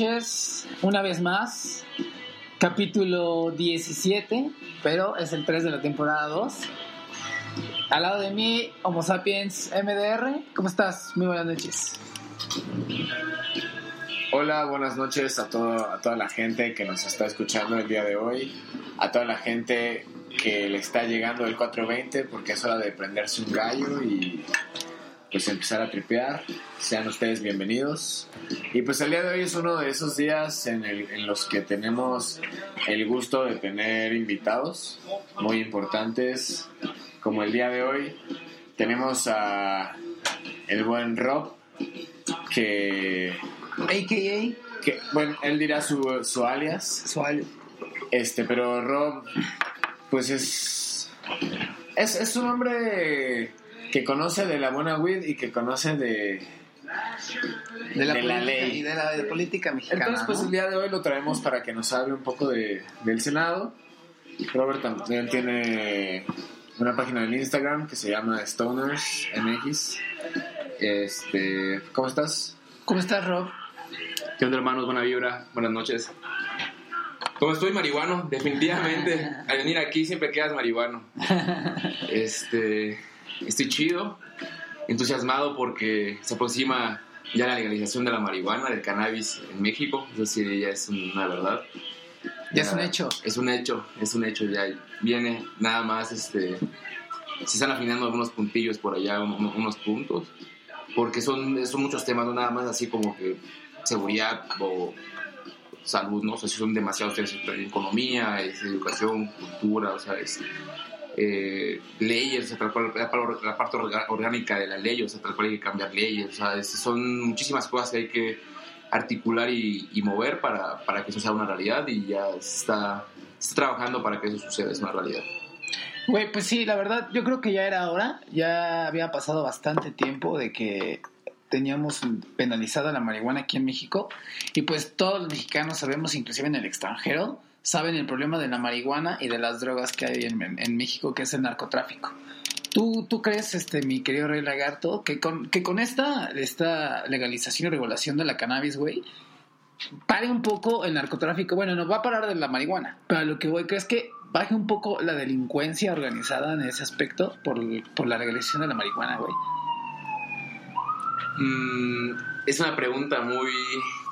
Noches. Una vez más. Capítulo 17, pero es el 3 de la temporada 2. Al lado de mí, Homo Sapiens MDR. ¿Cómo estás? Muy buenas noches. Hola, buenas noches a, todo, a toda la gente que nos está escuchando el día de hoy, a toda la gente que le está llegando el 420 porque es hora de prenderse un gallo y pues empezar a tripear. Sean ustedes bienvenidos. Y pues el día de hoy es uno de esos días en, el- en los que tenemos el gusto de tener invitados muy importantes, como el día de hoy. Tenemos a el buen Rob, que AKA, que, bueno, él dirá su, su alias, Sual. este, pero Rob, pues es, es, es un hombre que conoce de la buena weed y que conoce de... De la, De la política ley. y de la de política mexicana. Entonces, pues ¿no? el día de hoy lo traemos para que nos hable un poco de, del Senado. Robert también tiene una página en Instagram que se llama Stoners MX. Este, ¿cómo estás? ¿Cómo estás, Rob? ¿Qué onda, hermanos? Buena vibra, buenas noches. Como estoy marihuano, definitivamente. Al venir aquí siempre quedas marihuano. Este, estoy chido, entusiasmado porque se aproxima ya la legalización de la marihuana, del cannabis en México. Eso sí, ya es una verdad. Ya es un hecho. Es un hecho, es un hecho. Ya viene nada más, este, se están afinando algunos puntillos por allá, un- un- unos puntos, porque son, son muchos temas, no nada más así como que seguridad o salud, ¿no? O sea, si son demasiados temas, economía, es educación, cultura, o sea, es eh, leyes, la, par- la parte orgánica de la ley, o sea, tal cual hay que cambiar leyes, o sea, son muchísimas cosas que hay que articular y, mover para, para que eso sea una realidad y ya está, está trabajando para que eso suceda, es una realidad. Güey, pues sí, la verdad, yo creo que ya era hora. Ya había pasado bastante tiempo de que teníamos penalizada la marihuana aquí en México. Y pues todos los mexicanos sabemos, inclusive en el extranjero, saben el problema de la marihuana y de las drogas que hay en, en México, que es el narcotráfico. ¿Tú, ¿Tú crees, este, mi querido Rey Lagarto, que con, que con esta, esta legalización y regulación de la cannabis, güey, pare un poco el narcotráfico. Bueno, no va a parar de la marihuana, pero a lo que voy, ¿crees que baje un poco la delincuencia organizada en ese aspecto por, por la legalización de la marihuana, güey? Mm, es una pregunta muy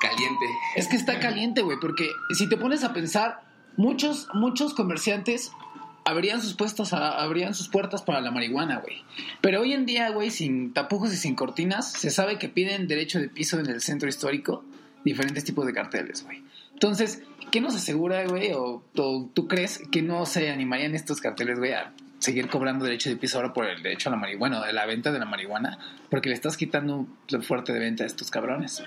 caliente. Es que está caliente, güey, porque si te pones a pensar, muchos, muchos comerciantes abrían sus puestos a- abrían sus puertas para la marihuana, güey. Pero hoy en día, güey, sin tapujos y sin cortinas, se sabe que piden derecho de piso en el centro histórico diferentes tipos de carteles, güey. Entonces, ¿qué nos asegura, güey? O, o tú crees que no se animarían estos carteles, güey, a seguir cobrando derecho de piso ahora por el derecho a la marihuana, de la venta de la marihuana? Porque le estás quitando el fuerte de venta a estos cabrones.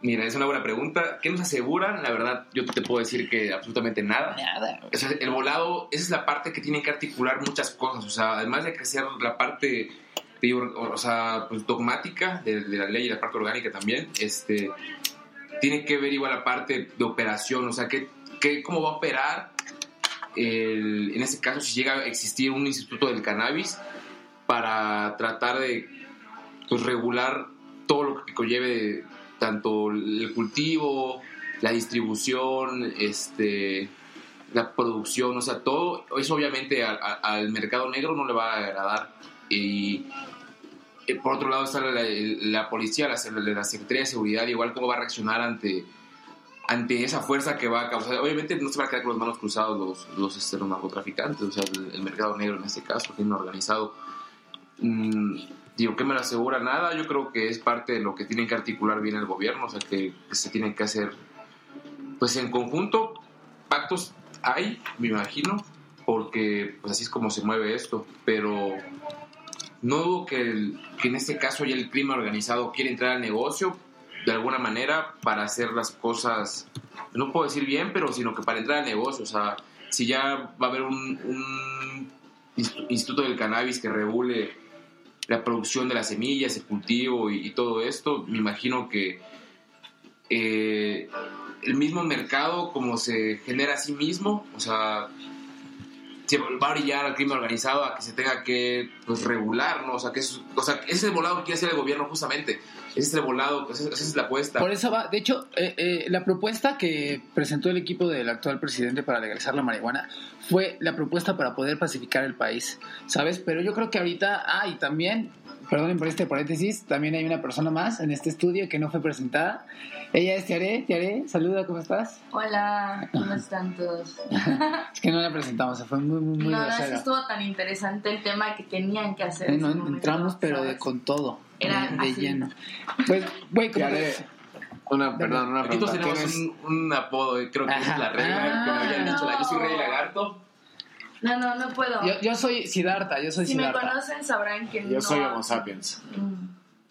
Mira, es una buena pregunta. ¿Qué nos aseguran? La verdad, yo te puedo decir que absolutamente nada. Nada. O sea, el volado, esa es la parte que tiene que articular muchas cosas. O sea, además de crecer la parte, o sea, pues, dogmática de, de la ley y la parte orgánica también, este, tiene que ver igual la parte de operación. O sea, que, que cómo va a operar, el- en este caso, si llega a existir un instituto del cannabis para tratar de pues, regular todo lo que conlleve tanto el cultivo, la distribución, este, la producción, o sea, todo eso obviamente a- a- al mercado negro no le va a agradar. Y eh, por otro lado está la, la policía, la, la Secretaría de Seguridad, igual cómo va a reaccionar ante, ante esa fuerza que va a causar. Obviamente no se van a quedar con las manos cruzadas los, los este, los narcotraficantes, o sea, el, el mercado negro en este caso, el crimen organizado. Mm, digo, ¿qué me lo asegura? Nada, yo creo que es parte de lo que tienen que articular bien el gobierno, o sea, que, que se tienen que hacer, pues en conjunto, pactos hay, me imagino, porque pues así es como se mueve esto, pero no dudo que, el- que en este caso ya el crimen organizado quiere entrar al negocio de alguna manera para hacer las cosas, no puedo decir bien, pero sino que para entrar al negocio, o sea, si ya va a haber un, un inst- instituto del cannabis que regule la producción de las semillas, el cultivo y, todo esto, me imagino que eh, el mismo mercado como se genera a sí mismo, o sea, va a brillar al crimen organizado a que se tenga que pues, regular, ¿no? O sea, que es, ese es el volado que quiere hacer el gobierno justamente. Ese es el volado, esa esa es la apuesta. Por eso va, de hecho, eh, eh, la propuesta que presentó el equipo del actual presidente para legalizar la marihuana fue la propuesta para poder pacificar el país, ¿sabes? Pero yo creo que ahorita, ah, y también, perdonen por este paréntesis, también hay una persona más en este estudio que no fue presentada. Ella es Tiare, Tiare, saluda, ¿cómo estás? Hola, ¿cómo están todos? Es que no la presentamos, se fue muy, muy, muy la verdad es que grosera. estuvo tan interesante el tema que tenían que hacer. Eh, en no, ese momento, entramos, pero de con todo, Era de, de lleno. Pues, güey, como Tiare, una, perdón, una Aquí todos pregunta. tenemos ¿Tienes- un, un apodo, creo que esa es la Ajá. regla, que me habían Ah. dicho, la, yo soy rey lagarto. No, no, no puedo. yo, yo soy Siddhartha, yo soy si me Siddhartha. conocen sabrán que no. Yo soy Homo sapiens. Mm,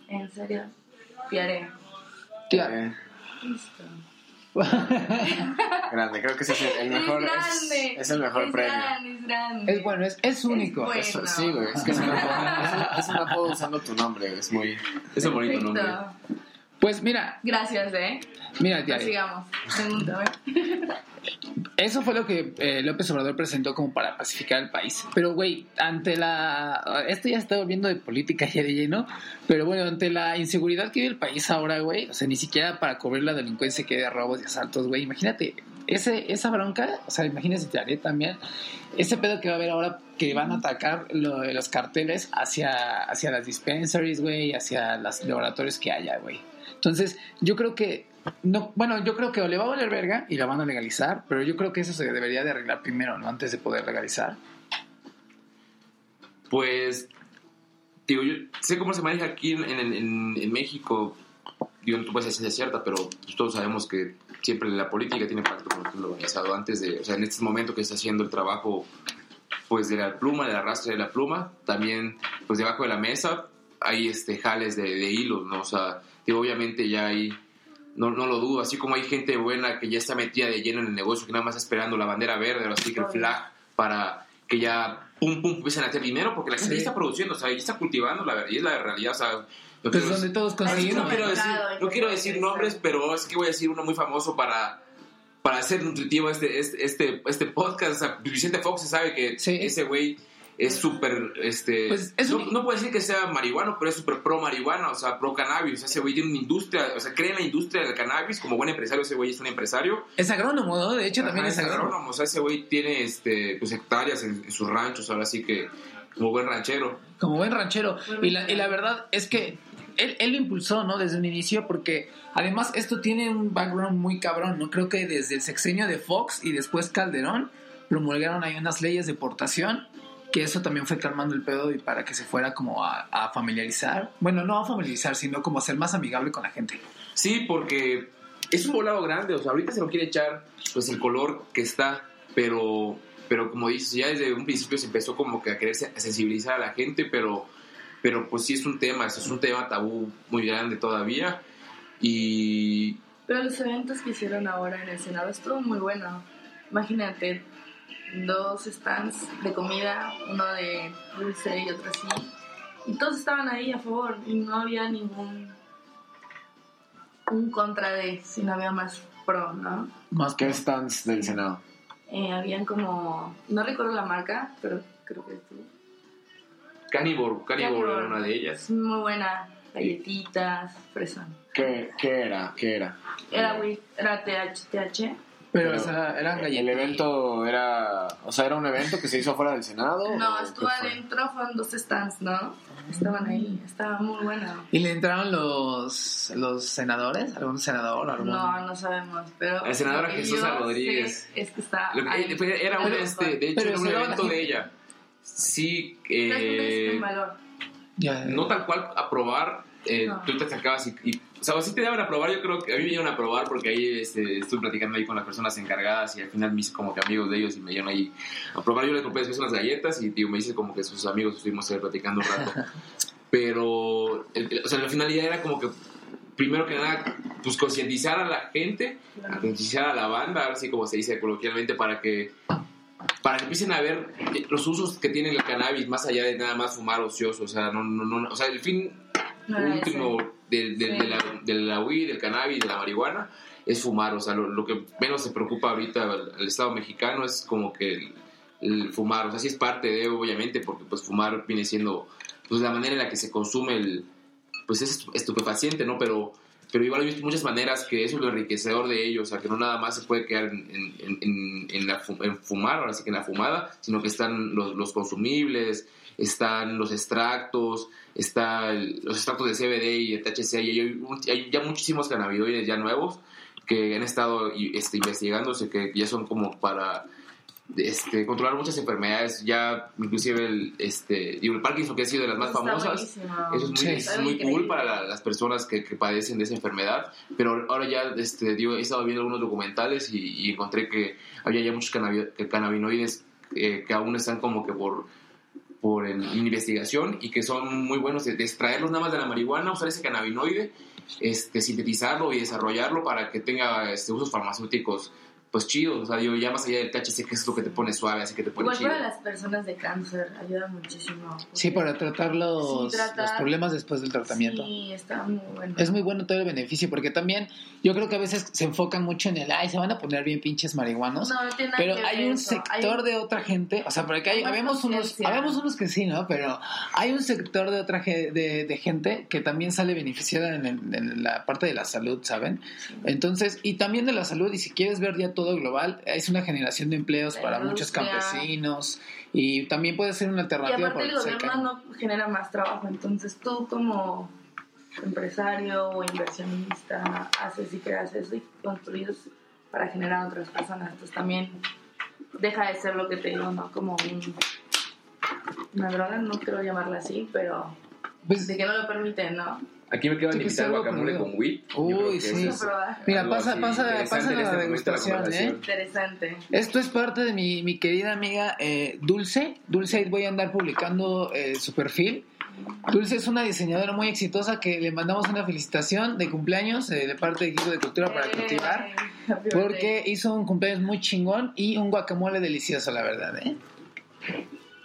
¿En serio? Piaré. Tía, Eh, Listo. grande, creo que ese es el, mejor, es es, grande. es el mejor es premio. Grande, es grande. Es bueno, es, es único. bueno. Eso- sí, güey, es que es un apodo, es un- es un apodo usando tu nombre, es muy... Es un bonito nombre. Pues mira, Gracias, ¿eh? mira, Tiare, sigamos. ¿eh? eso fue lo que eh, López Obrador presentó como para pacificar el país. Pero, güey, ante la... Esto ya está volviendo de política ya de lleno, pero bueno, ante la inseguridad que vive el país ahora, güey, o sea, ni siquiera para cubrir la delincuencia que hay de robos y asaltos, güey, imagínate, ese, esa bronca, o sea, imagínese Tiare también, ese pedo que va a haber ahora que van a atacar lo- los carteles hacia, hacia las dispensaries, güey, hacia los laboratorios que haya, güey. Entonces, yo creo que no, bueno, yo creo que o le va a valer verga y la van a legalizar, pero yo creo que eso se debería de arreglar primero, ¿no? Antes de poder legalizar. Pues, digo, yo sé cómo se maneja aquí en, en- en- México. Digo, tú puedes decir cierta, pero pues, todos sabemos que siempre la política tiene pacto con crimen organizado. Antes de, o sea, en este momento que está haciendo el trabajo, pues, de la pluma, del arrastre de la pluma, también, pues, debajo de la mesa hay este jales de, de hilos, ¿no? O sea, obviamente ya hay no, no lo dudo, así como hay gente buena que ya está metida de lleno en el negocio, que nada más está esperando la bandera verde o así que el flag para que ya pum pum empiecen a hacer dinero, porque la gente Sí. ya está produciendo, o sea, ya está cultivando, la, y es la realidad, o sea, no Pues quiero- donde todos no conseguimos. quiero decir, mercado, no quiero decir nombres, pero es que voy a decir uno muy famoso para para hacer nutritivo este este este, este podcast, o sea, Vicente Fox se sabe que Sí. ese güey es súper, este, Pues, es no, un- no puedo decir que sea marihuano, pero es súper pro marihuana, o sea, pro cannabis, o sea, ese güey tiene una industria, o sea, cree en la industria del cannabis, como buen empresario, ese güey es un empresario. Es agrónomo, ¿no? De hecho, también es agrónomo. o sea, ese güey tiene, este, pues, hectáreas en, en sus ranchos, ahora sí que, como buen ranchero. Como buen ranchero. Y la, y la verdad es que él, él lo impulsó, ¿no? Desde un inicio, porque además esto tiene un background muy cabrón, ¿no? Creo que desde el sexenio de Fox y después Calderón promulgaron ahí unas leyes de portación, que eso también fue calmando el pedo y para que se fuera como a, a familiarizar. Bueno, no a familiarizar, sino como a ser más amigable con la gente. Sí, porque es un volado grande, o sea, ahorita se lo quiere echar, pues, el color que está, pero, pero como dices, ya desde un principio se empezó como que a querer se- sensibilizar a la gente, pero, pero pues sí es un tema, es un tema tabú muy grande todavía. Y Pero los eventos que hicieron ahora en el Senado estuvo muy bueno. Imagínate, dos stands de comida, uno de dulce y otro así. Y todos estaban ahí a favor y no había ningún un contra de si no había más pro, ¿no? Más ¿Qué que stands del Senado? Eh, habían como, no recuerdo la marca, pero creo que estuvo. Cannibal, Cannibal Cannibal. era una de ellas. Muy buena, galletitas, fresa. ¿Qué, qué era? ¿Qué era? Era, era TH, TH. Pero, Pero o sea, eran El evento era, o sea, era un evento que se hizo fuera del Senado. No, ¿o qué estuvo adentro, fueron dos stands, ¿no? Estaban ahí, estaba muy buena. ¿Y le entraron los, los senadores? ¿Algún senador? Algún... No, no sabemos, pero... La senadora lo que Jesús Rodríguez. Es que está ahí. era un, este, de hecho, era un evento de ella. Sí, Pero es un eh, no tal cual aprobar, eh, No. tú te sacabas y, y- o sea, sí te daban a aprobar, yo creo que a mí me dieron a aprobar porque ahí este, estuve platicando ahí con las personas encargadas y al final me hice como que amigos de ellos y me dieron ahí a probar, yo le compré después unas galletas y digo, me hice como que sus amigos estuvimos ahí platicando un rato, pero el- el- o sea, la finalidad era como que primero que nada pues concientizar a la gente, a concientizar a la banda, ahora sí como se dice coloquialmente, para que para que empiecen a ver los usos que tiene el cannabis más allá de nada más fumar ocioso, o sea, no, no, no, o sea, el fin No último de, de- Sí. de la, de la weed, del cannabis, de la marihuana, es fumar, o sea, lo, lo que menos se preocupa ahorita al, al Estado mexicano es como que el, el fumar, o sea, sí es parte de, obviamente, porque pues fumar viene siendo pues la manera en la que se consume el, pues es estu- estupefaciente, ¿no? Pero, pero igual hay muchas maneras que eso es lo enriquecedor de ellos, o sea, que no nada más se puede quedar en, en, en, en la fumar, ahora sí que en la fumada, sino que están los, los consumibles, están los extractos, está el- los extractos de CBD y de THC, y hay, ya muchísimos cannabinoides ya nuevos que han estado este, investigándose, que ya son como para este, controlar muchas enfermedades, ya inclusive el, este, digo, el Parkinson, que ha sido de las más Está famosas, buenísimo. eso es muy, Sí. es Está muy cool para la- las personas que, que padecen de esa enfermedad, pero ahora ya este, digo, he estado viendo algunos documentales y, y encontré que había ya muchos cannabinoides eh, que aún están como que por por en investigación y que son muy buenos de, de extraerlos nada más de la marihuana, usar ese cannabinoide, este, sintetizarlo y desarrollarlo para que tenga este, usos farmacéuticos pues chidos, o sea, yo ya más allá del THC que es lo que te pone suave, así que te pone Igual chido. para las personas de cáncer ayuda muchísimo. Sí, para tratar los, Sí, tratar- los problemas después del tratamiento. Sí, está muy bueno. Es muy bueno todo el beneficio, porque también yo creo que a veces se enfocan mucho en el, ay, se van a poner bien pinches marihuanos. No, no tiene nada Pero que hay ver un eso. sector Hay- de otra gente, o sea, porque hay, habemos unos, habemos unos que sí, ¿no? Pero hay un sector de otra de, de gente que también sale beneficiada en, el- en la parte de la salud, ¿saben? Entonces, y también de la salud, y si quieres ver ya todo global, es una generación de empleos La para muchos campesinos y también puede ser una Y alternativa aparte el para el gobierno no genera más trabajo, entonces tú como empresario o inversionista haces y creas eso y construyes para generar a otras personas. Entonces también deja de ser lo que te digo, ¿no? Como un- una droga, no quiero llamarla así, pero Pues, de que no lo permiten, ¿no? Aquí me quedan invitar guacamole prohibido. con wheat. Uy, sí. es mira, pasa, pasa, interesante pasa la este momento de la degustación, ¿eh? Interesante. Esto es parte de mi, mi querida amiga eh, Dulce. Dulce, ahí voy a andar publicando eh, su perfil. Dulce es una diseñadora muy exitosa que le mandamos una felicitación de cumpleaños eh, de parte del equipo de Cultura para Cultivar. Porque hizo un cumpleaños muy chingón y un guacamole delicioso, la verdad, ¿eh?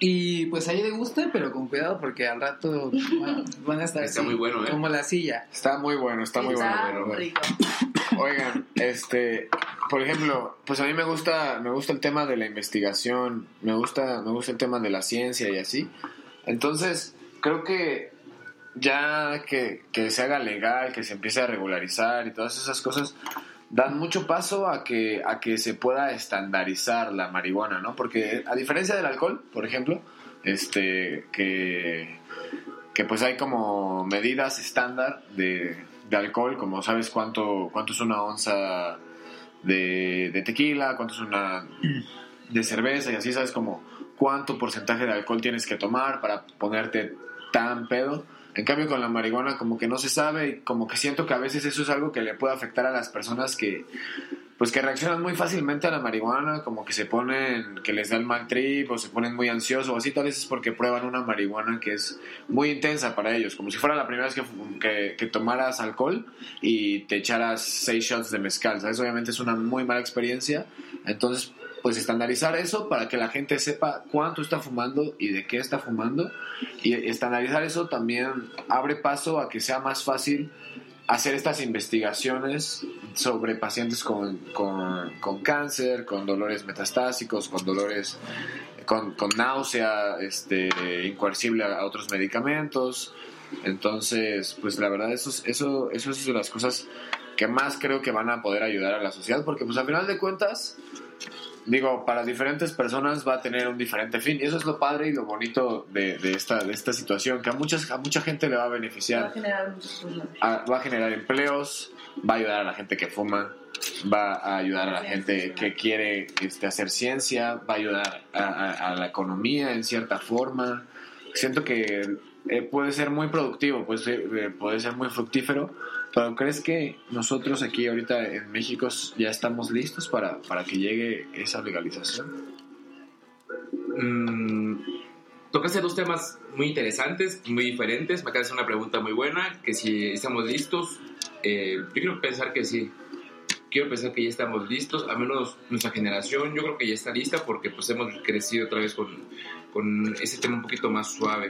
Y pues ahí degusten, pero con cuidado porque al rato bueno, van a estar Está así, muy bueno, ¿eh? como la silla. Está muy bueno, está muy bueno. Está bueno. rico. Oigan, este, por ejemplo, pues a mí me gusta, me gusta el tema de la investigación, me gusta, me gusta el tema de la ciencia y así. Entonces, creo que ya que, que se haga legal, que se empiece a regularizar y todas esas cosas, dan mucho paso a que, a que se pueda estandarizar la marihuana, ¿no? Porque a diferencia del alcohol, por ejemplo, este, que, que pues hay como medidas estándar de, de alcohol, como sabes cuánto, cuánto es una onza de, de tequila, cuánto es una de cerveza y así sabes como cuánto porcentaje de alcohol tienes que tomar para ponerte tan pedo. En cambio con la marihuana como que no se sabe y como que siento que a veces eso es algo que le puede afectar a las personas que pues que reaccionan muy fácilmente a la marihuana, como que se ponen, que les da el mal trip o se ponen muy ansiosos o así, tal vez es porque prueban una marihuana que es muy intensa para ellos, como si fuera la primera vez que, que, que tomaras alcohol y te echaras seis shots de mezcal, ¿sabes? Obviamente es una muy mala experiencia, entonces pues estandarizar eso para que la gente sepa cuánto está fumando y de qué está fumando y estandarizar eso también abre paso a que sea más fácil hacer estas investigaciones sobre pacientes con, con, con cáncer, con dolores metastásicos, con dolores, con, con náusea este, incoercible a, otros medicamentos. Entonces, pues la verdad, eso, es- eso, eso es de las cosas que más creo que van a poder ayudar a la sociedad, porque pues al final de cuentas, digo, para diferentes personas va a tener un diferente fin. Y eso es lo padre y lo bonito de, de esta, de esta situación, que a, muchas, a mucha gente le va a Va a beneficiar generar a- va a generar empleos, va a ayudar a la gente que fuma, va a ayudar a la gente que quiere este, hacer ciencia, va a ayudar a, a- a la economía en cierta forma. Siento que eh, puede ser muy productivo, puede ser, eh, puede ser muy fructífero, pero ¿crees que nosotros aquí ahorita en México ya estamos listos para, para que llegue esa legalización? Mm, tocaste dos temas muy interesantes, muy diferentes. Me acabas de hacer una pregunta muy buena, que si estamos listos. Eh, yo quiero pensar que sí. Quiero pensar que ya estamos listos, al menos nuestra generación, yo creo que ya está lista porque pues hemos crecido otra vez con, con ese tema un poquito más suave.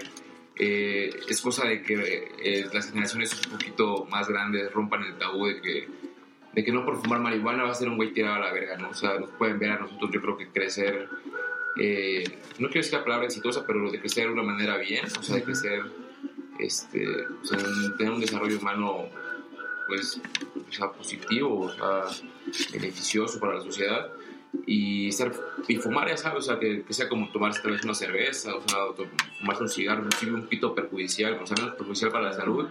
Eh, es cosa de que eh, las generaciones un poquito más grandes rompan el tabú de que, de que no por fumar marihuana va a ser un güey tirado a la verga, ¿no? O sea, nos pueden ver a nosotros, yo creo que crecer eh, no quiero decir la palabra exitosa, pero de crecer de una manera bien, o sea, de crecer, este, o sea, un- tener un desarrollo humano, pues, o sea, positivo, o sea, beneficioso para la sociedad. Y, ser, y fumar, ya sabes, o sea, que, que sea como tomarse tal vez una cerveza, o sea, fumarse un cigarro, inclusive un poquito perjudicial, o sea, menos perjudicial para la salud.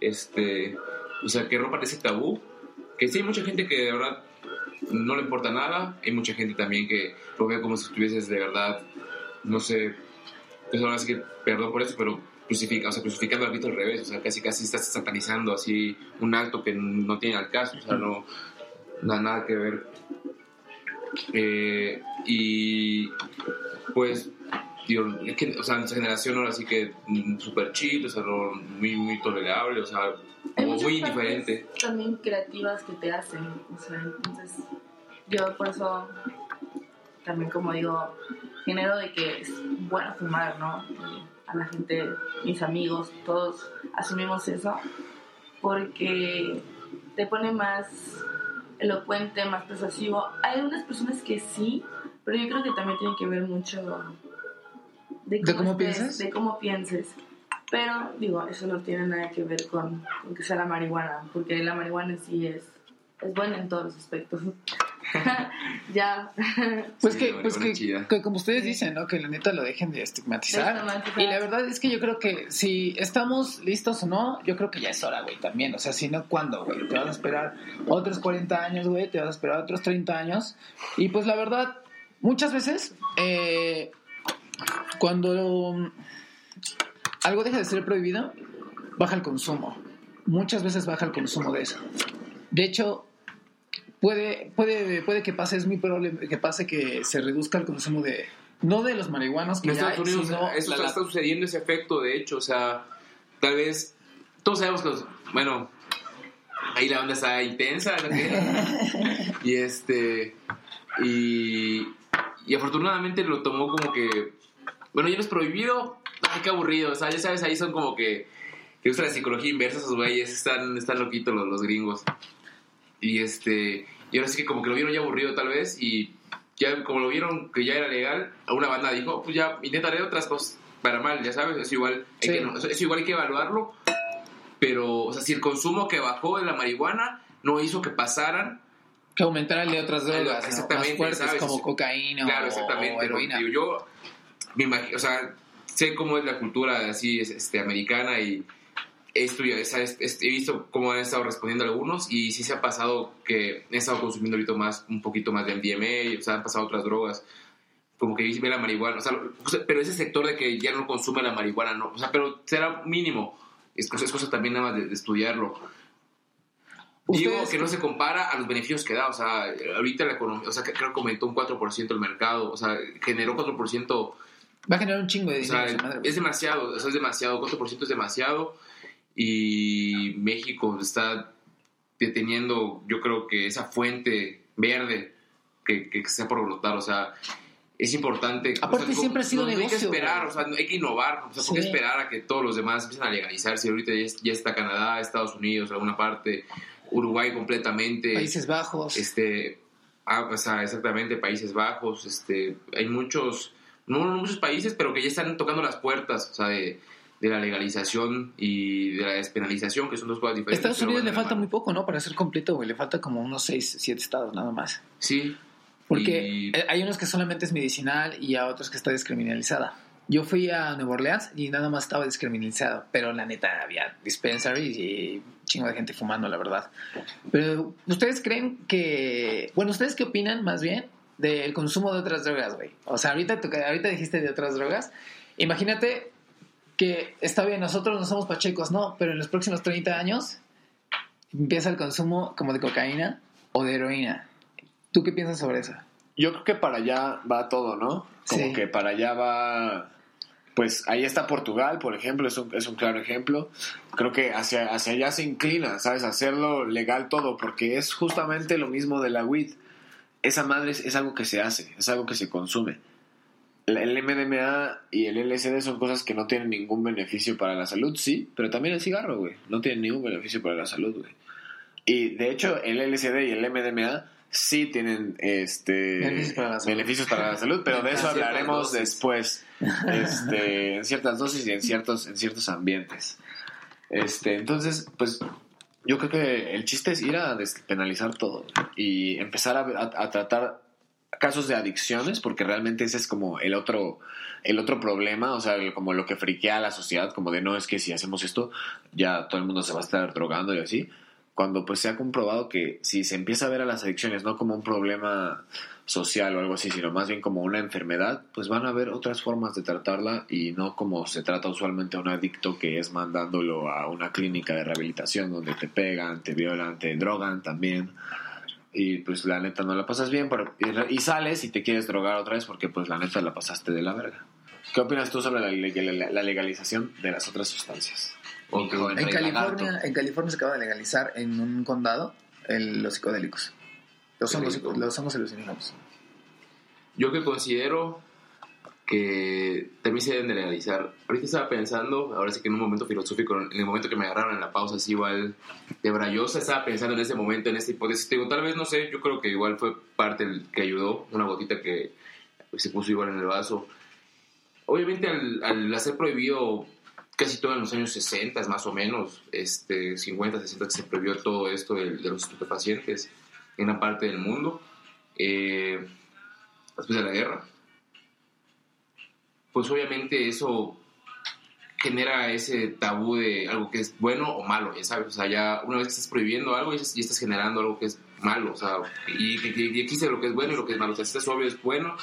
Este, o sea, que rompan ese tabú. Que sí hay mucha gente que de verdad no le importa nada. Hay mucha gente también que lo ve como si estuvieses de verdad, no sé, pues ahora sí que perdón por eso, pero crucifica, o sea, crucificando al grito al revés, o sea, casi casi estás satanizando así un acto que no tiene al caso, o sea, no, no nada que ver. Eh, y pues, digo, es que, o sea, nuestra generación ahora sí que súper chill, o sea, no- muy, muy tolerable, o sea, como muy indiferente. También creativas que te hacen. O sea, entonces, yo por eso también, como digo, genero de que es bueno fumar, ¿no? Y a la gente, mis amigos, todos asumimos eso porque te pone más elocuente, más persuasivo. Hay algunas personas que sí, pero yo creo que también tiene que ver mucho ¿De cómo estés, piensas? De cómo pienses. Pero, digo, eso no tiene nada que ver con, con que sea la marihuana, porque la marihuana sí es, es buena en todos los aspectos. ya. Pues Sí, que, pues que, que como ustedes dicen, ¿no? Que la neta lo dejen de estigmatizar. De estigmatizar. Y la verdad es que yo creo que si estamos listos o no, yo creo que ya es hora, güey, también. O sea, si no, ¿cuándo, güey? Te vas a esperar otros 40 años, güey, te vas a esperar otros 30 años. Y pues la verdad, muchas veces, eh, cuando algo deja de ser prohibido, baja el consumo. Muchas veces baja el consumo de eso. De hecho, puede, puede, puede que pase, es muy probable que pase que se reduzca el consumo de, no de los marihuanos que En ya Estados hay, Unidos sino eso la- está, la- está sucediendo ese efecto, de hecho, o sea, tal vez todos sabemos que, los- bueno, ahí la onda está intensa, ¿no? y este, y, y afortunadamente lo tomó como que, bueno, ya no es prohibido, ay, qué aburrido, o sea, ya sabes, ahí son como que, que usan la psicología inversa esos güeyes, están, están loquitos los, los gringos. Y este, y ahora sí que como que lo vieron ya aburrido tal vez y ya como lo vieron que ya era legal, una banda dijo, pues ya intentaré otras cosas para mal, ya sabes, eso igual hay, Sí. que, no- eso igual hay que evaluarlo, pero, o sea, si el consumo que bajó de la marihuana no hizo que pasaran, que aumentara el de otras drogas, ¿no? Exactamente, más fuertes ¿sabes? como cocaína claro, o- exactamente, o ¿no? heroína. Digo, yo me imagino, o sea, sé cómo es la cultura así es, este, americana y esto ya es- es- es- he visto cómo han estado respondiendo algunos y sí se ha pasado que he estado consumiendo ahorita más, un poquito más de MDMA, o sea, han pasado otras drogas, como que ve la marihuana, o sea, o sea, pero ese sector de que ya no consume la marihuana, no, o sea, pero será mínimo, es cosa, es cosa también nada más de, de estudiarlo. Digo que no se compara a los beneficios que da, o sea, ahorita la economía, o sea, creo que aumentó un 4% el mercado, o sea, generó 4%, Va a generar un chingo de o dinero. sea, madre, güey. es demasiado, o sea, es demasiado, 4% es demasiado y México está deteniendo, yo creo que esa fuente verde que, que está por brotar, o sea, es importante. Aparte, o sea, siempre ha sido no, no hay que negocio, esperar, o sea, hay que innovar, o sea, ¿por qué Sí. esperar a que todos los demás empiecen a legalizar? Si ahorita ya, ya está Canadá, Estados Unidos, alguna parte, Uruguay completamente. Países Bajos. Este, ah, o sea, exactamente, Países Bajos, este, hay muchos, no no muchos países, pero que ya están tocando las puertas, o sea, de, de la legalización y de la despenalización, que son dos cosas diferentes. Estados Unidos le falta mano. muy poco, ¿no? Para ser completo, güey. Le falta como unos 6, 7 estados nada más. Sí. Porque Y- eh, hay unos que solamente es medicinal y a otros que está descriminalizada. Yo fui a Nueva Orleans y nada más estaba descriminalizado, pero la neta había dispensaries y chingo de gente fumando, la verdad. Pero, ¿ustedes creen que... Bueno, ¿ustedes qué opinan más bien del consumo de otras drogas, güey? O sea, ahorita, ahorita dijiste de otras drogas. Imagínate que está bien, nosotros no somos pachecos, no, pero en los próximos 30 años empieza el consumo como de cocaína o de heroína. ¿Tú qué piensas sobre eso? Yo creo que para allá va todo, ¿no? Como Sí. que para allá va. Pues ahí está Portugal, por ejemplo, es un, es un claro ejemplo. Creo que hacia, hacia allá se inclina, ¿sabes? Hacerlo legal todo, porque es justamente lo mismo de la weed. Esa madre es, es algo que se hace, es algo que se consume. El- MDMA y el LSD son cosas que no tienen ningún beneficio para la salud, sí, pero también el cigarro, güey, no tiene ningún beneficio para la salud, güey. Y de hecho, el LSD y el MDMA sí tienen este Beneficios para la salud. beneficios para la salud, pero de eso hablaremos dosis. después. Este, en ciertas dosis y en ciertos, en ciertos ambientes. Este, entonces, pues yo creo que el chiste es ir a despenalizar todo y empezar a, a- a tratar casos de adicciones, porque realmente ese es como el otro, el otro problema, o sea, como lo que friquea a la sociedad, como de no es que si hacemos esto, ya todo el mundo se va a estar drogando y así. Cuando pues se ha comprobado que si se empieza a ver a las adicciones no como un problema social o algo así, sino más bien como una enfermedad, pues van a haber otras formas de tratarla y no como se trata usualmente a un adicto que es mandándolo a una clínica de rehabilitación donde te pegan, te violan, te drogan también y pues la neta no la pasas bien pero- y, y sales y te quieres drogar otra vez porque pues la neta la pasaste de la verga. ¿Qué opinas tú sobre la, le- la legalización de las otras sustancias? En California, en California se acaba de legalizar en un condado el- los psicodélicos. Los hongos, los hongos alucinógenos. Yo que considero que también se deben de legalizar. Ahorita estaba pensando, ahora sí que en un momento filosófico, en el momento que me agarraron en la pausa, así igual de brayosa, estaba pensando en ese momento, en esta hipótesis. Te Digo, tal vez, no sé, yo creo que igual fue parte el que ayudó, una gotita que se puso igual en el vaso. Obviamente al, al hacer prohibido casi todo en los años 60 más o menos, este, 50, 60 que se prohibió todo esto de, de los estupefacientes en una parte del mundo, eh, después de la guerra, pues obviamente eso genera ese tabú de algo que es bueno o malo, ya sabes, o sea, ya una vez que estás prohibiendo algo, ya estás, generando algo que es malo, o sea, y, y, y existe lo que es bueno y lo que es malo, o sea, si estás obvio es bueno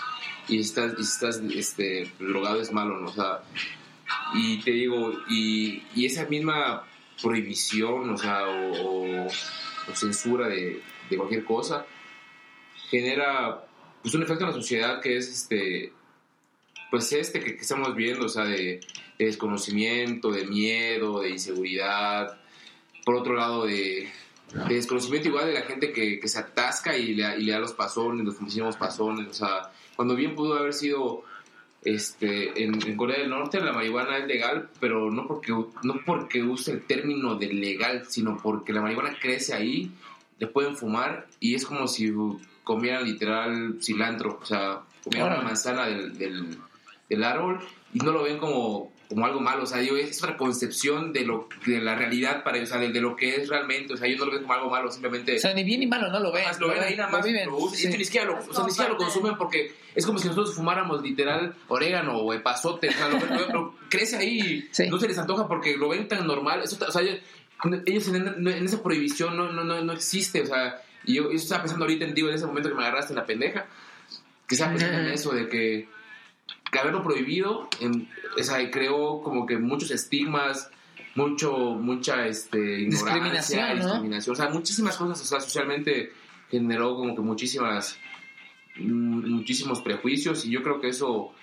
y estás, y estás este, drogado es malo, ¿no? O sea, y te digo, y, y esa misma prohibición, o sea, o, o- o censura de, de cualquier cosa, genera pues un efecto en la sociedad que es este pues este que, que estamos viendo, o sea, de, de desconocimiento, de miedo, de inseguridad, por otro lado de, de desconocimiento igual de la gente que, que se atasca y le, y le da los pasones, los famosísimos pasones, o sea, cuando bien pudo haber sido este en, en Corea del Norte la marihuana es legal, pero no porque no porque use el término de legal, sino porque la marihuana crece ahí, le pueden fumar y es como si comieran literal cilantro, o sea, comieran una manzana del, del, del árbol y no lo ven como, como algo malo, o sea, digo, es otra concepción de lo de la realidad para, o sea, de, de lo que es realmente, o sea, ellos no lo ven como algo malo, simplemente O sea, ni bien ni malo, no lo ven. más lo ven ahí nada más, viven. lo Sí. que ni siquiera lo, o sea, ni siquiera lo consumen porque es como si nosotros fumáramos literal orégano o epazote, o sea, lo, lo- lo- crece ahí, Sí. no se les antoja porque lo ven tan normal, eso, o sea, ellos, ellos en, en esa prohibición no, no, no, no existe, o sea, y yo, yo estaba pensando ahorita en, digo, en ese momento que me agarraste en la pendeja, que estaba pensando en eso, de que haberlo prohibido, en, o sea, creó como que muchos estigmas, mucho, mucha este, ignorancia, Discriminación, ¿no? discriminación, o sea, muchísimas cosas, o sea, socialmente generó como que muchísimas, mm, muchísimos prejuicios y yo creo que eso,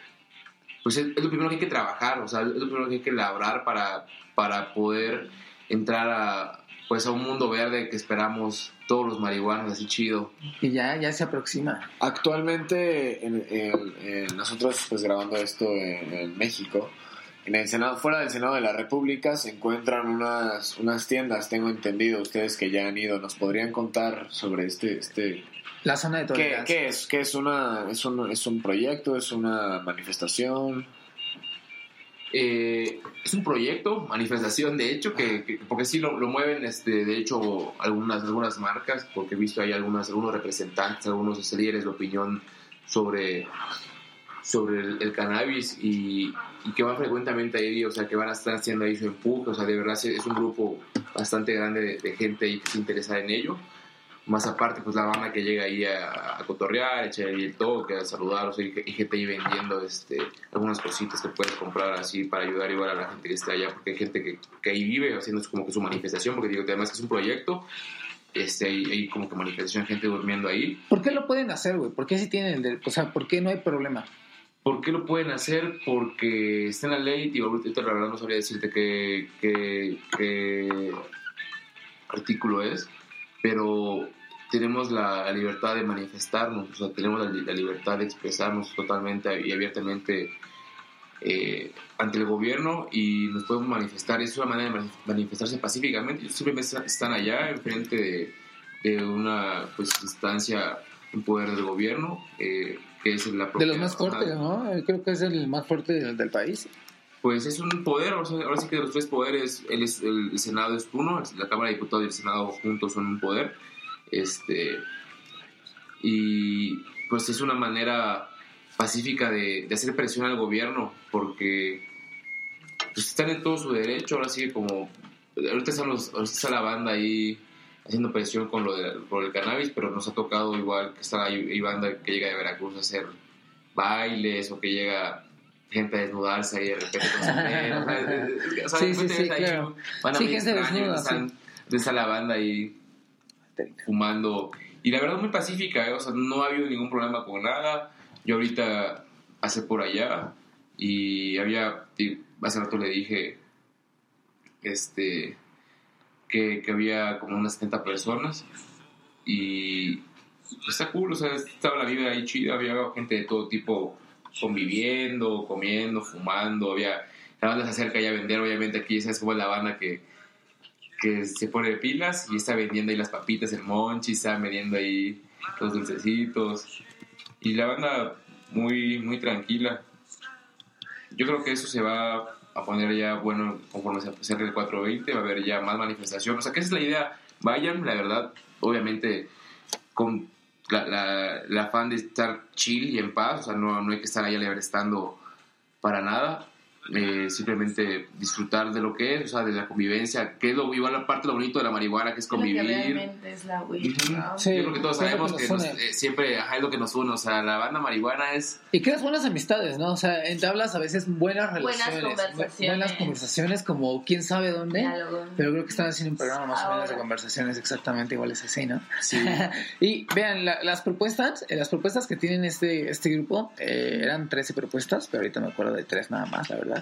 pues es, es lo primero que hay que trabajar, o sea, es lo primero que hay que labrar para, para poder entrar a, pues a un mundo verde que esperamos todos los marihuanos así chido. Y ya, ya se aproxima. Actualmente, en, en- en- nosotros pues grabando esto en, en México, en el Senado, fuera del Senado de la República se encuentran unas, unas tiendas, tengo entendido, ustedes que ya han ido, ¿nos podrían contar sobre este, este La zona de ¿qué, tolerancia. qué es? ¿Qué es una, es un, es un proyecto, es una manifestación? Eh, es un proyecto, manifestación, de hecho, que, que- porque sí lo, lo mueven, este, de hecho, algunas, algunas marcas, porque he visto ahí algunas, algunos representantes, algunos líderes de opinión sobre, sobre el, cannabis y, y que van frecuentemente ahí, o sea, que van a estar haciendo ahí su empuje, o sea, de verdad es un grupo bastante grande de, de gente ahí que se interesa en ello. Más aparte, pues la banda que llega ahí a, a cotorrear, echar ahí el toque, a saludar, o sea, y, y gente ahí vendiendo este, algunas cositas que puedes comprar así para ayudar igual a la gente que está allá, porque hay gente que, que ahí vive haciendo como que su manifestación, porque digo, además que es un proyecto, este, hay, hay como que manifestación, gente durmiendo ahí. ¿Por qué lo pueden hacer, güey? ¿Por qué si tienen el O sea, ¿por qué no hay problema? ¿Por qué lo pueden hacer? Porque está en la ley, y ahorita la verdad no sabría decirte qué, qué, qué artículo es, pero tenemos la, libertad de manifestarnos, o sea, tenemos la, la libertad de expresarnos totalmente y abiertamente eh, ante el gobierno y nos podemos manifestar. Es una manera de manif- manifestarse pacíficamente. Ellos simplemente están allá enfrente de, de una pues, instancia en poder del gobierno, eh, que es la De los propia- más fuertes, ¿no? Eh, Creo que es el más fuerte del, del país. pues es un poder, o sea, ahora sí que de los tres poderes, el, es- el Senado es uno, la Cámara de Diputados y el Senado juntos son un poder, este, y pues es una manera pacífica de, de hacer presión al gobierno, porque pues están en todo su derecho, ahora sí como, ahorita, están los, ahorita está la banda ahí haciendo presión con lo de, por el cannabis, pero nos ha tocado igual que está hay banda que llega de Veracruz a hacer bailes o que llega gente a desnudarse ahí de repente con o sea, Sí, sí, sí, claro. Van a Sí, gente desnuda, la banda ahí fumando. Y la verdad muy pacífica, ¿eh? o sea, no ha habido ningún problema con nada. Yo ahorita hace por allá y había, hace rato le dije, este, que, había como unas 70 personas y pues, está cool, o sea, estaba la vida ahí chida, había gente de todo tipo conviviendo, comiendo, fumando, había, la banda se acerca a vender, obviamente aquí sabes cómo es la banda que, que se pone de pilas y está vendiendo ahí las papitas, el monchi, está vendiendo ahí los dulcecitos y la banda muy, muy tranquila. Yo creo que eso se va a poner ya, bueno, conforme se acerque el 420, va a haber ya más manifestación. O sea, que esa es la idea. Vayan, la verdad, obviamente, con la, la, el afán de estar chill y en paz. O sea, no, no hay que estar ahí alebrestando para nada. Eh, simplemente disfrutar de lo que es, o sea, de la convivencia, que es lo, igual la parte lo bonito de la marihuana, que es Lo que convivir. realmente es la weed, Ujú. ¿no? Sí. Yo creo que todos que sabemos nos que nos- eh, siempre ajá, es lo que nos une. O sea, la banda marihuana es Y creas buenas amistades, ¿no? O sea, entablas a veces buenas relaciones. conversaciones. Buenas conversaciones como quién sabe dónde. Diálogo. Pero creo que están haciendo un programa más o menos de conversaciones exactamente iguales así, ¿no? Sí. y vean, la- las propuestas, eh, las propuestas que tienen este, este grupo, eh, eran 13 propuestas, pero ahorita me acuerdo de tres nada más, la verdad.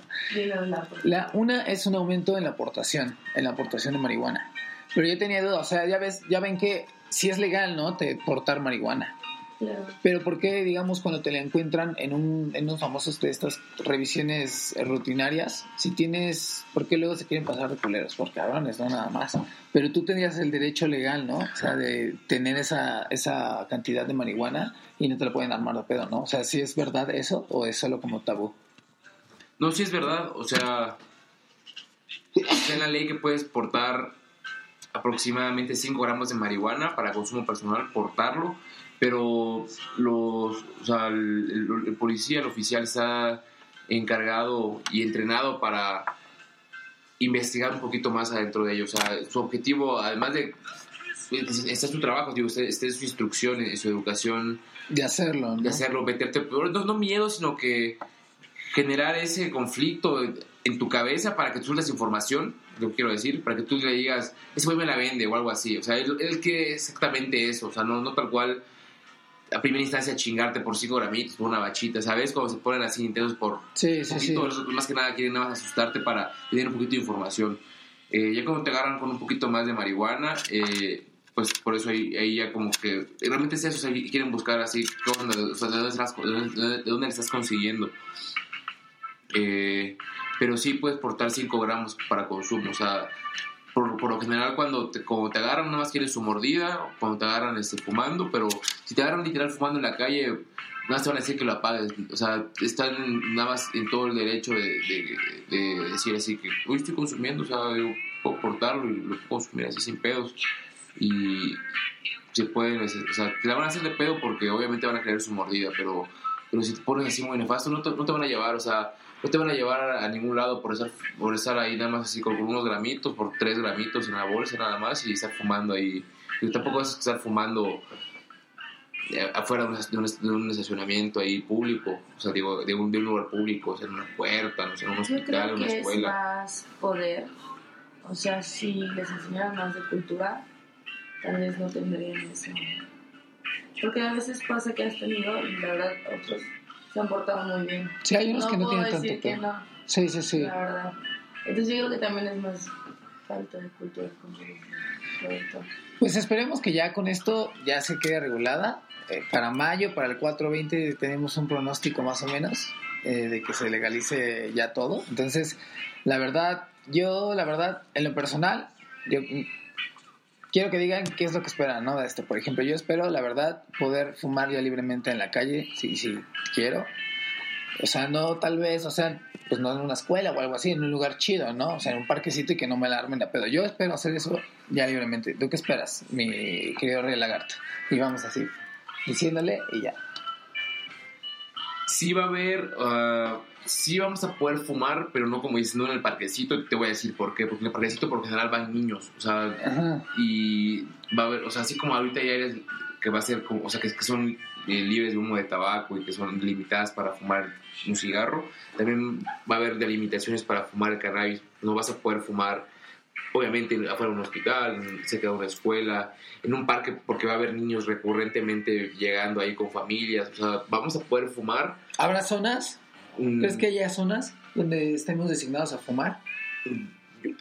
La una es un aumento en la aportación, en la aportación de marihuana. Pero yo tenía duda, o sea, ya ves, ya ven que si es legal, ¿no? Te portar marihuana. Claro. Pero ¿por qué, digamos, cuando te la encuentran en, un, en unos famosos de estas revisiones rutinarias, si tienes, ¿por qué luego se quieren pasar de culeros? Por cabrones, no nada más. Pero tú tendrías el derecho legal, ¿no? O sea, de tener esa, esa cantidad de marihuana y no te la pueden armar de pedo, ¿no? O sea, ¿si es verdad eso o es solo como tabú? No, sí es verdad. O sea, está en la ley que puedes portar aproximadamente 5 gramos de marihuana para consumo personal, portarlo, pero los, o sea, el, el- el policía, el oficial está encargado y entrenado para investigar un poquito más adentro de ello. O sea, su objetivo, además de... Este es su trabajo, digo, este, este es su instrucción, su educación De hacerlo, ¿no? de hacerlo, meterte, no, no miedo, sino que generar ese conflicto en tu cabeza para que tú sueltes información, lo que quiero decir, para que tú le digas, ese güey me la vende o algo así. O sea, él, él quiere exactamente eso, o sea, no, no tal cual a primera instancia chingarte por cinco gramitos, por una bachita, ¿sabes? Cuando se ponen así intensos por Sí, sí, sí. poquito, más que nada quieren nada más asustarte para tener un poquito de información. Eh, ya cuando te agarran con un poquito más de marihuana, eh, pues por eso ahí, ahí ya como que realmente es eso, o sea, quieren buscar así, ¿qué onda? O sea, ¿de, dónde estás, de, dónde, de dónde le estás consiguiendo? Eh, pero sí puedes portar 5 gramos para consumo, o sea, por, por lo general cuando te, como te agarran nada más quieren su mordida, cuando te agarran este, fumando, pero si te agarran literal fumando en la calle, nada más te van a decir que lo apagues, o sea, están nada más en todo el derecho de, de- de decir así que, hoy estoy consumiendo, o sea, yo puedo portarlo y lo puedo consumir así sin pedos, y se pueden, o sea, te la van a hacer de pedo porque obviamente van a querer su mordida, pero, pero si te pones así muy nefasto, no te, no te van a llevar, o sea, no te van a llevar a, ningún lado por estar, por estar ahí nada más así con unos gramitos, por tres gramitos en la bolsa nada más y estar fumando ahí. Y tampoco vas a estar fumando eh, afuera de un, de un- estacionamiento ahí público, o sea, digo, de un, de un lugar público, o sea, en una puerta, no sé, en un Yo hospital, creo en una que es escuela. más poder. O sea, si les enseñaran más de cultura, tal vez no tendrían eso. Porque a veces pasa que has tenido y la verdad otros se han portado muy bien. Sí, hay unos que no puedo tienen decir tanto que no, Sí, sí, sí. la verdad. Entonces yo creo que también es más falta de cultura. Pues esperemos que ya con esto ya se quede regulada. Eh, para mayo, para el 420 tenemos un pronóstico más o menos eh, de que se legalice ya todo. Entonces, la verdad, yo, la verdad, en lo personal, yo quiero que digan qué es lo que esperan, ¿no? De esto. Por ejemplo, yo espero, la verdad, poder fumar ya libremente en la calle, si, si quiero. O sea, no tal vez, o sea, pues no en una escuela o algo así, en un lugar chido, ¿no? O sea, en un parquecito y que no me la armen de pedo. Yo espero hacer eso ya libremente. ¿Tú qué esperas, mi querido Rey Lagarto? Y vamos así, diciéndole y ya. Sí va a haber, ah, sí vamos a poder fumar, pero no como diciendo en el parquecito, y te voy a decir por qué, porque en el parquecito por general van niños, o sea, Ajá. y va a haber, o sea, así como ahorita ya eres, que va a ser como, o sea, que, que son eh, libres de humo de tabaco y que son limitadas para fumar un cigarro, también va a haber delimitaciones para fumar el cannabis, no vas a poder fumar obviamente afuera de un hospital, cerca de una escuela, en un parque, porque va a haber niños recurrentemente llegando ahí con familias, o sea, vamos a poder fumar. ¿Habrá zonas? mm, ¿Crees que haya zonas donde estemos designados a fumar?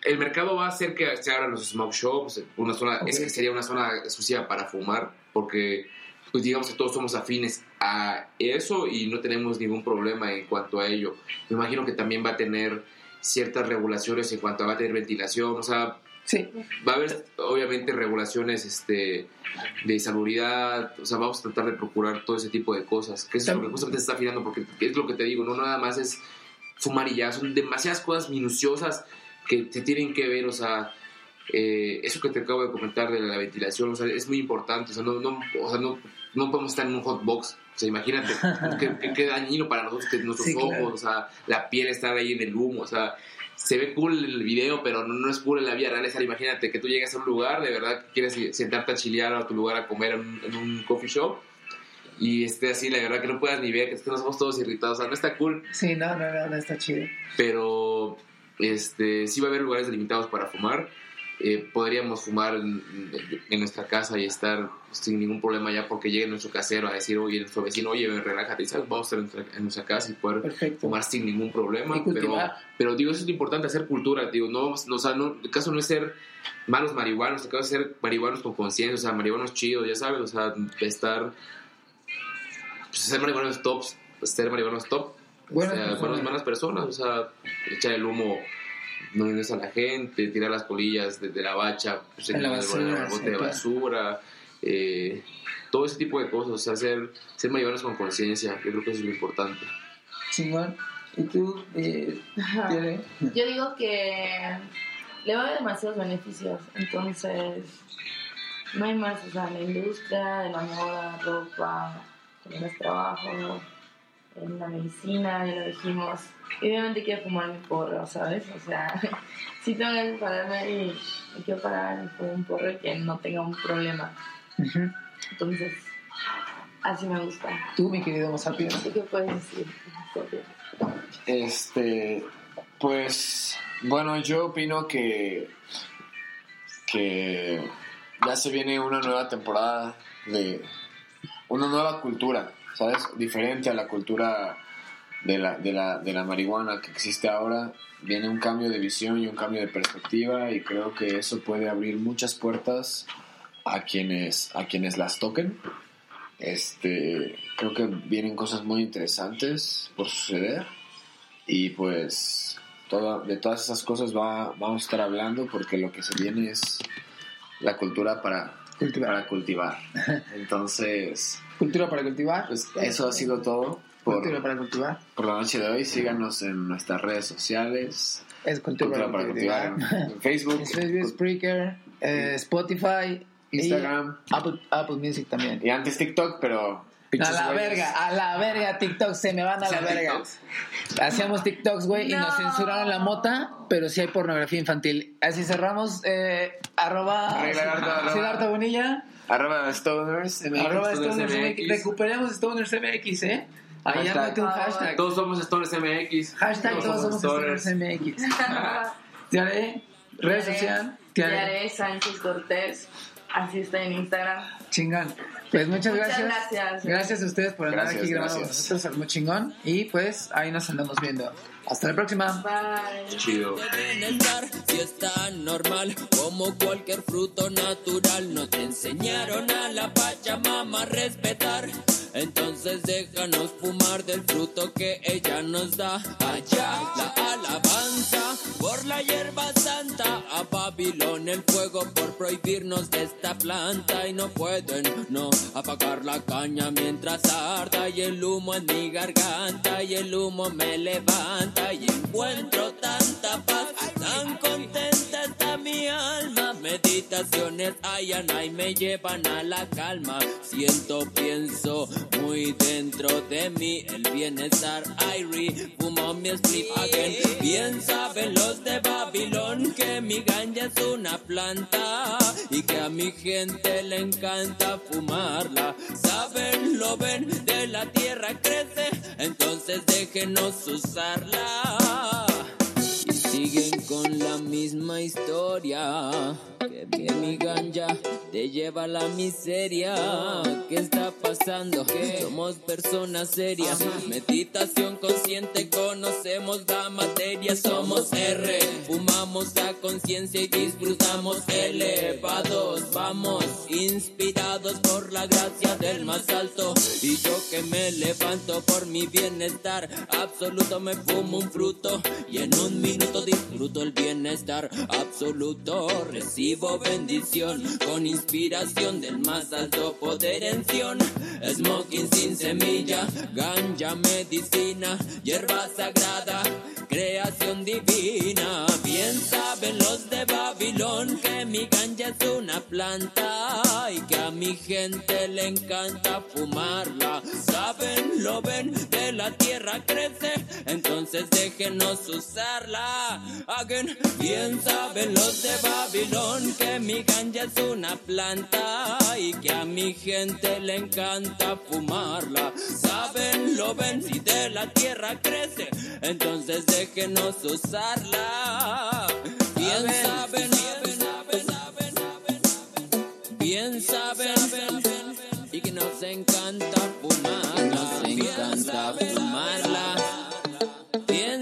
El mercado va a hacer que se abran los smoke shops, una zona, es que sería una zona exclusiva para fumar, porque pues digamos que todos somos afines a eso y no tenemos ningún problema en cuanto a ello. Me imagino que también va a tener ciertas regulaciones en cuanto a va a tener ventilación, o sea, Sí. va a haber obviamente regulaciones este, de salubridad, o sea, vamos a tratar de procurar todo ese tipo de cosas, que es lo que justamente se está afinando, porque es lo que te digo, no nada más es fumar y ya, son demasiadas cosas minuciosas que se tienen que ver, o sea, eh, eso que te acabo de comentar de la ventilación, o sea, es muy importante, o sea, no, no, o sea, no, no podemos estar en un hot box, o sea, imagínate, qué, qué- qué dañino para nosotros, que nuestros Sí, ojos, claro. o sea, la piel estar ahí en el humo, o sea, se ve cool el video, pero no, no es cool en la vida real. Es, imagínate que tú llegas a un lugar, de verdad que quieres sentarte a chilear a tu lugar a comer en un, en un coffee shop y esté así, la verdad que no puedas ni ver, que nos somos todos irritados. O sea, no está cool, Sí, no, no, no, no está chido. pero este sí va a haber lugares delimitados para fumar. Eh, podríamos fumar en, en nuestra casa y estar sin ningún problema ya porque llegue nuestro casero a decir, oye, nuestro vecino, oye, relájate, ¿sabes? Vamos a estar en nuestra, casa y poder Perfecto. fumar sin ningún problema. Pero, pero digo, eso es lo importante, hacer cultura, digo, no, no, o sea, no, el caso no es ser malos marihuanos, el caso es ser marihuanos con conciencia, o sea, marihuanos chidos, ya sabes, o sea, estar, pues, ser marihuanos tops, pues, ser marihuanos top, Buenas o sea, personas. buenas, buenas personas, o sea, echar el humo no a la gente, tirar las colillas de, de la bacha pues, En la el- basura, el bote de basura, eh, todo ese tipo de cosas, o sea, ser, ser marihuanos con conciencia, yo creo que eso es lo importante. Chingón. ¿Y tú, eh? Yo digo que le va a haber demasiados beneficios, entonces no hay más, o sea, la industria de la moda, ropa, en los trabajos, en la medicina, ya lo dijimos. Y obviamente quiero fumar mi porro, ¿sabes? O sea, si tengo que pararme y quiero parar y fumar un porro y que no tenga un problema. Entonces, así me gusta. Tú, mi querido Mozapio. ¿Tú qué puedes decir? Este, pues, bueno, yo opino que, que ya se viene una nueva temporada de una nueva cultura, ¿sabes? Diferente a la cultura de la, de la, de la marihuana que existe ahora. Viene un cambio de visión y un cambio de perspectiva y creo que eso puede abrir muchas puertas a quienes, a quienes las toquen. Este, creo que vienen cosas muy interesantes por suceder y pues toda, de todas esas cosas va, vamos a estar hablando porque lo que se viene es la cultura para Cultivar. para cultivar. Entonces, Cultura para cultivar. pues eso ha sido todo por, Cultura para cultivar. por la noche de hoy. Síganos en nuestras redes sociales. Es cultura, Cultura para cultivar en Facebook, En Facebook, Spreaker, eh, Spotify, Instagram Apple, Apple Music también. y antes TikTok, pero A la güeyes. verga, a la verga, TikTok, se me van a la ¿Hacían verga. TikToks? Hacíamos TikToks, güey, y nos No. censuraron la mota, pero sí hay pornografía infantil. Así cerramos, eh, arroba Arregla, arroba, arroba. Siddhartha Bonilla, Arroba Stoners. MX. arroba Stoners Stoners MX. MX. Recuperemos Stoners MX, ¿eh? Ahí un hashtag. Todos somos Stoners MX. Hashtag todos somos Stoners MX. Te haré, red social, te haré. Sánchez Cortés. Así está en Instagram. Chingón. Pues muchas Muchas gracias. gracias. Gracias a ustedes por andar Gracias, aquí grabando con gracias. nosotros. Muy chingón. Y pues ahí nos andamos viendo. Hasta la próxima. Bye. Chido. si es tan normal como cualquier fruto natural no te enseñaron a la pachamama a respetar entonces déjanos fumar del fruto que ella nos da allá la alabanza la hierba santa. A Babilón el fuego por prohibirnos de esta planta. Y no pueden no apagar la caña mientras arda. Y el humo en mi garganta y el humo me levanta. Y encuentro tanta paz tan contenta está mi alma. Meditaciones hayan y me llevan a la calma. Siento pienso muy dentro de mí. El bienestar Irie fumo mi split again. Bien saben los de Babilón que mi ganja es una planta y que a mi gente le encanta fumarla. Saben lo ven de la tierra crece. Entonces déjenos usarla siguen con la misma historia. Que bien mi ganja te lleva a la miseria. ¿Qué está pasando? Somos personas serias. Meditación consciente, conocemos la materia. Somos R. Fumamos a conciencia y disfrutamos elevados. Vamos inspirados por la gracia del más alto. Y yo que me levanto por mi bienestar absoluto, me fumo un fruto y en un minuto disfruto el bienestar absoluto. Recibo bendición con inspiración del más alto poder en Sion. Smoking sin semilla, ganja medicina, hierba sagrada, creación divina. Bien saben los de Babilón que mi ganja es una planta y que a mi gente le encanta fumarla. Saben, lo ven, de la tierra crece, entonces déjenos usarla. Hagan, bien saben los de Babilón que mi ganja es una planta y que a mi gente le encanta fumarla. Saben, lo ven, si de la tierra crece, entonces déjenos usarla. Bien saben, saben, saben, saben, saben, bien saben, y que nos encanta fumar, nos encanta fumarla. Bien